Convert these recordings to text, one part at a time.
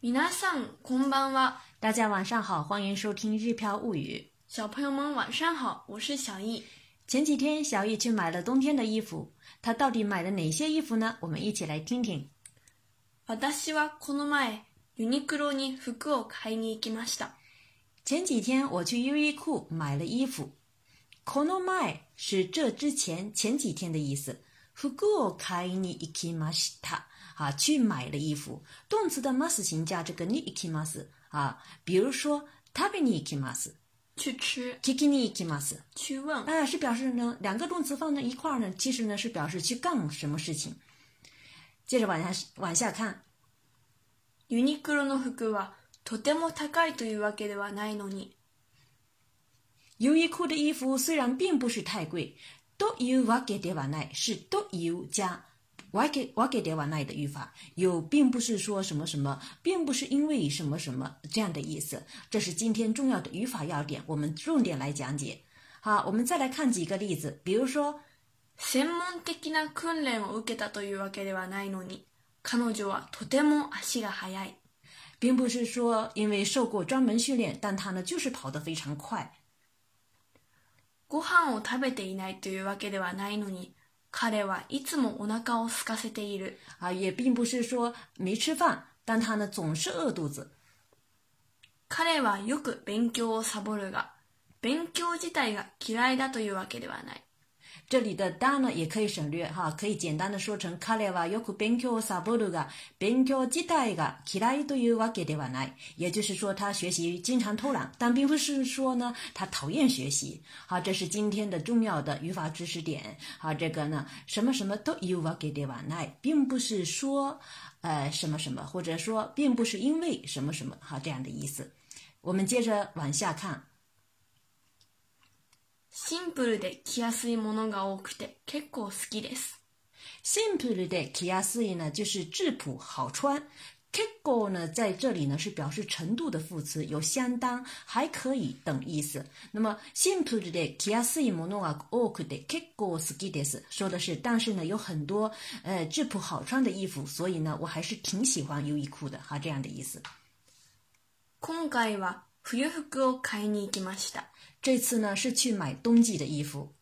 みなさんこんばんは。大家晚上好，欢迎收听《日漂物语》。小朋友们晚上好，我是小易。前几天小易去买了冬天的衣服，他到底买了哪些衣服呢？我们一起来听听。私はこの前ユニクロに服を買いに行きました。前几天我去优衣库买了衣服。この前是这之前前几天的意思。服を買いに行きました。啊，去买了衣服。动词的 mas 形加这个 nikimas 啊，比如说 t a b i n i k i m a s 去吃，kikinikimas 去问啊，是表示呢两个动词放在一块儿呢，其实呢是表示去干什么事情。接着往下往下看，ユニクロの服はとても高いというわけではないのに，优衣库的衣服虽然并不是太贵，do you wa ke e ne 是 do you 加。我给，我给点完那里的语法，有，并不是说什么什么，并不是因为什么什么这样的意思。这是今天重要的语法要点，我们重点来讲解。好，我们再来看几个例子，比如说，专门的な訓練を受けたというわけではないのに、彼女はとても足が速い。并不是说因为受过专门训练，但她呢就是跑得非常快。ご飯を食べていないというわけではないのに。彼はいつもお腹を空かせている。也并不是说没吃饭，但他呢总是饿肚子。彼はよく勉強をサボるが、勉強自体が嫌いだというわけではない。这里的だ呢也可以省略哈，可以简单的说成カはよく勉強するが、勉強自体が嫌いというわけではない。也就是说，他学习经常偷懒，但并不是说呢他讨厌学习。好，这是今天的重要的语法知识点。好，这个呢什么什么都いうわけではない，并不是说呃什么什么，或者说并不是因为什么什么。好，这样的意思。我们接着往下看。シンプルで着やすいものが多くて結構好きです。シンプルで着やすい呢，就是质朴好穿。結構呢，在这里呢是表示程度的副词，有相当、还可以等意思。那么 s i m p で着やすいものが多くて結構好きです，说的是，但是呢，有很多呃质朴好穿的衣服，所以呢，我还是挺喜欢优衣库的哈，这样的意思。今回は冬服を買いに行きました。这次呢是去买冬季的衣服。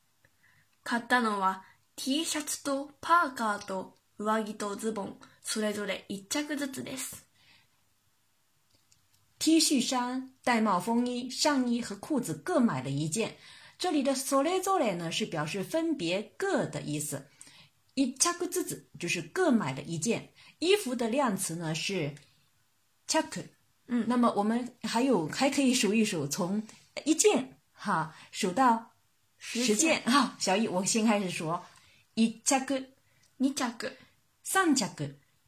買ったのは T シャツとパーカーと上着とズボンそれぞれ一着ずつです。T 恤衫、戴帽风衣、上衣和裤子各买了一件。这里的それぞれ呢是表示分别、各的意思。一着ずつ就是各买了一件。衣服的量词呢是着。嗯，那么我们还有还可以数一数，从一件。好，数到十件。好，小玉，我先开始说：一着、二着、三着、四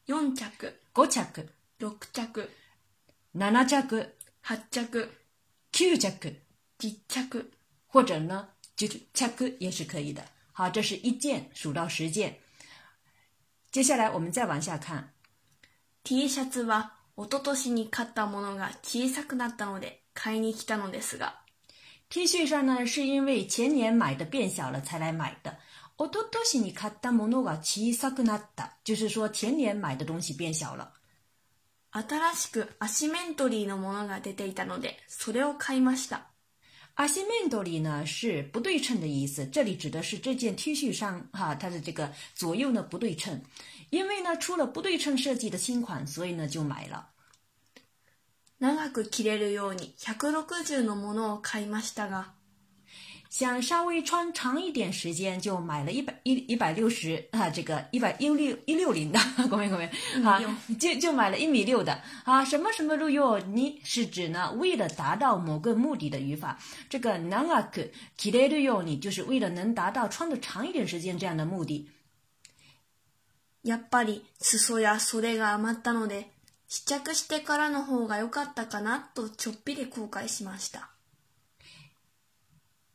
着、五着、六着、七着、八着、九着、十着。或者呢，就是“着”也是可以的。好，这是一件，数到十件。接下来我们再往下看：T シャツは一昨年に買ったものが小さくなったので買いに来たのですが。T 恤衫呢，是因为前年买的变小了才来买的。就是说前年买的东西变小了。阿新面头里呢是不对称的意思，这里指的是这件 T 恤衫哈，它的这个左右呢不对称，因为呢出了不对称设计的新款，所以呢就买了。長く着れるように、160のものを買いましたが，想稍微穿长一点时间，就买了一百一一百六十啊，这个一百一六一六零的，各位各位，啊，就就买了一米六的啊。什么什么理由？你是指呢？为了达到某个目的的语法，这个 n n a 這個長く着れるように，就是为了能达到穿的长一点时间这样的目的。やっぱり裾や袖が余ったので。試着してからの方が良かったかなとちょっぴり後悔しました。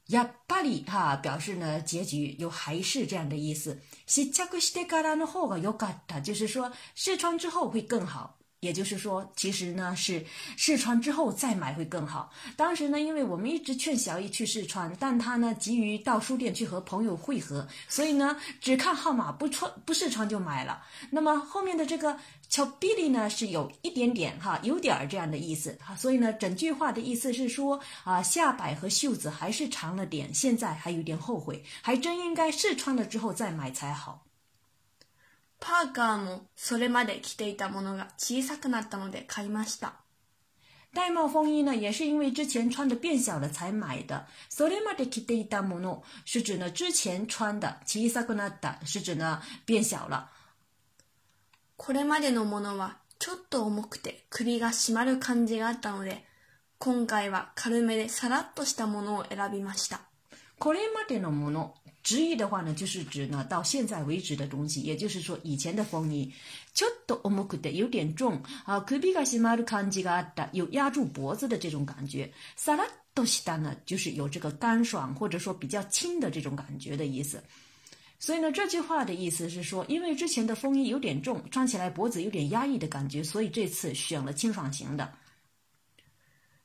やっぱりは表示呢结局有还是这样的意思。試着してからの方が良かった，就是说试穿之后会更好。也就是说，其实呢是试穿之后再买会更好。当时呢，因为我们一直劝小易去试穿，但他呢急于到书店去和朋友汇合，所以呢只看号码不穿不试穿就买了。那么后面的这个“瞧比利呢是有一点点哈，有点这样的意思。所以呢，整句话的意思是说啊，下摆和袖子还是长了点，现在还有点后悔，还真应该试穿了之后再买才好。パーカーもそれまで着ていたものが小さくなったので買いました。戴帽风衣呢，也是因为之前穿的变小了才买的。それまで着ていたもの是指呢之前穿的，小さくなった是指呢变小了。これまでのものはちょっと重くて首が締まる感じがあったので、今回は軽めでさらっとしたものを選びました。これまでのもの直译的话呢，就是指呢到现在为止的东西，也就是说以前的风衣，有点重啊，有压住脖子的这种感觉。萨拉多西丹呢，就是有这个干爽或者说比较轻的这种感觉的意思。所以呢，这句话的意思是说，因为之前的风衣有点重，穿起来脖子有点压抑的感觉，所以这次选了清爽型的。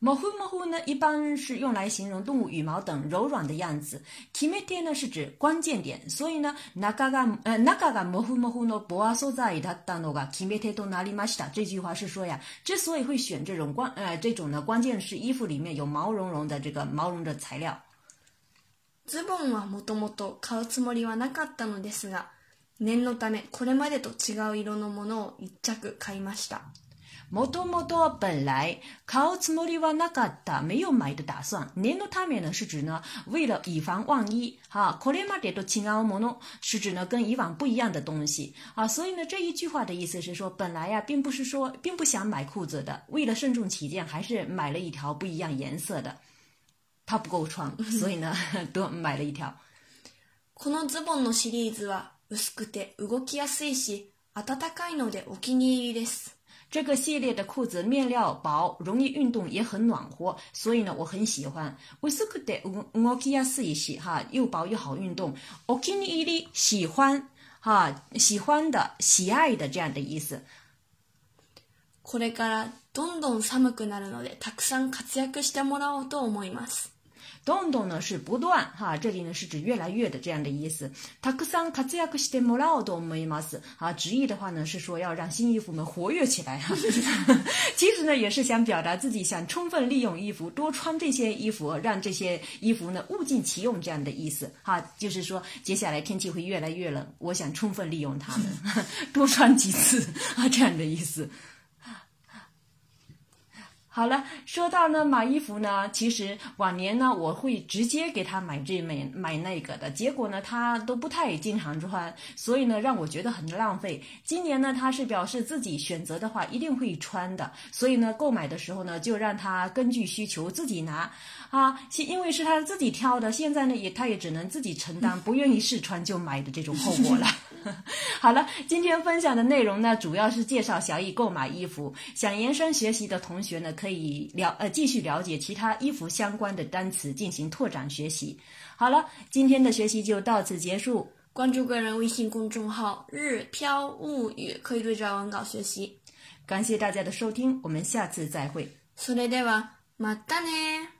模糊模糊呢，一般是用来形容动物羽毛等柔软的样子。決め手呢是指关键点，所以呢、中が呃中が模糊模糊のボア素材だったのが決め手となりました。这句话是说呀，之所以会选这种关呃这种呢，关键是衣服里面有毛茸茸的这个毛绒的材料。ズボンはもともと買うつもりはなかったのですが、念のためこれまでと違う色のものを一着買いました。没多没多，本来考茨莫里瓦那个的没有买的打算。年诺他面呢是指呢，为了以防万一哈。可怜嘛，点多新奥莫诺是指呢跟以往不一样的东西啊。所以呢这一句话的意思是说，本来呀并不是说并不想买裤子的，为了慎重起见，还是买了一条不一样颜色的。他不够穿，所以呢 多买了一条。このズボンのシリーズは薄くて動きやすいし、暖かいのでお気に入りです。这个系列的裤子面料薄，容易运动，也很暖和，所以呢，我很喜欢。我是个得我我给要试一试哈，又薄又好运动。我给你一例，喜欢哈，喜欢的、喜爱的这样的意思。これからどんどん寒くなるので、たくさん活躍してもらおうと思います。动动呢是不断哈，这里呢是指越来越的这样的意思。啊，直译的话呢是说要让新衣服们活跃起来哈。其实呢也是想表达自己想充分利用衣服，多穿这些衣服，让这些衣服呢物尽其用这样的意思。哈。就是说接下来天气会越来越冷，我想充分利用它们，多穿几次啊这样的意思。好了，说到呢买衣服呢，其实往年呢我会直接给他买这买买那个的结果呢他都不太经常穿，所以呢让我觉得很浪费。今年呢他是表示自己选择的话一定会穿的，所以呢购买的时候呢就让他根据需求自己拿，啊，因为是他自己挑的，现在呢也他也只能自己承担，不愿意试穿就买的这种后果了。好了，今天分享的内容呢主要是介绍小易购买衣服，想延伸学习的同学呢可。可以了，呃，继续了解其他衣服相关的单词进行拓展学习。好了，今天的学习就到此结束。关注个人微信公众号“日飘物语”，可以对照文稿学习。感谢大家的收听，我们下次再会。それではまたね。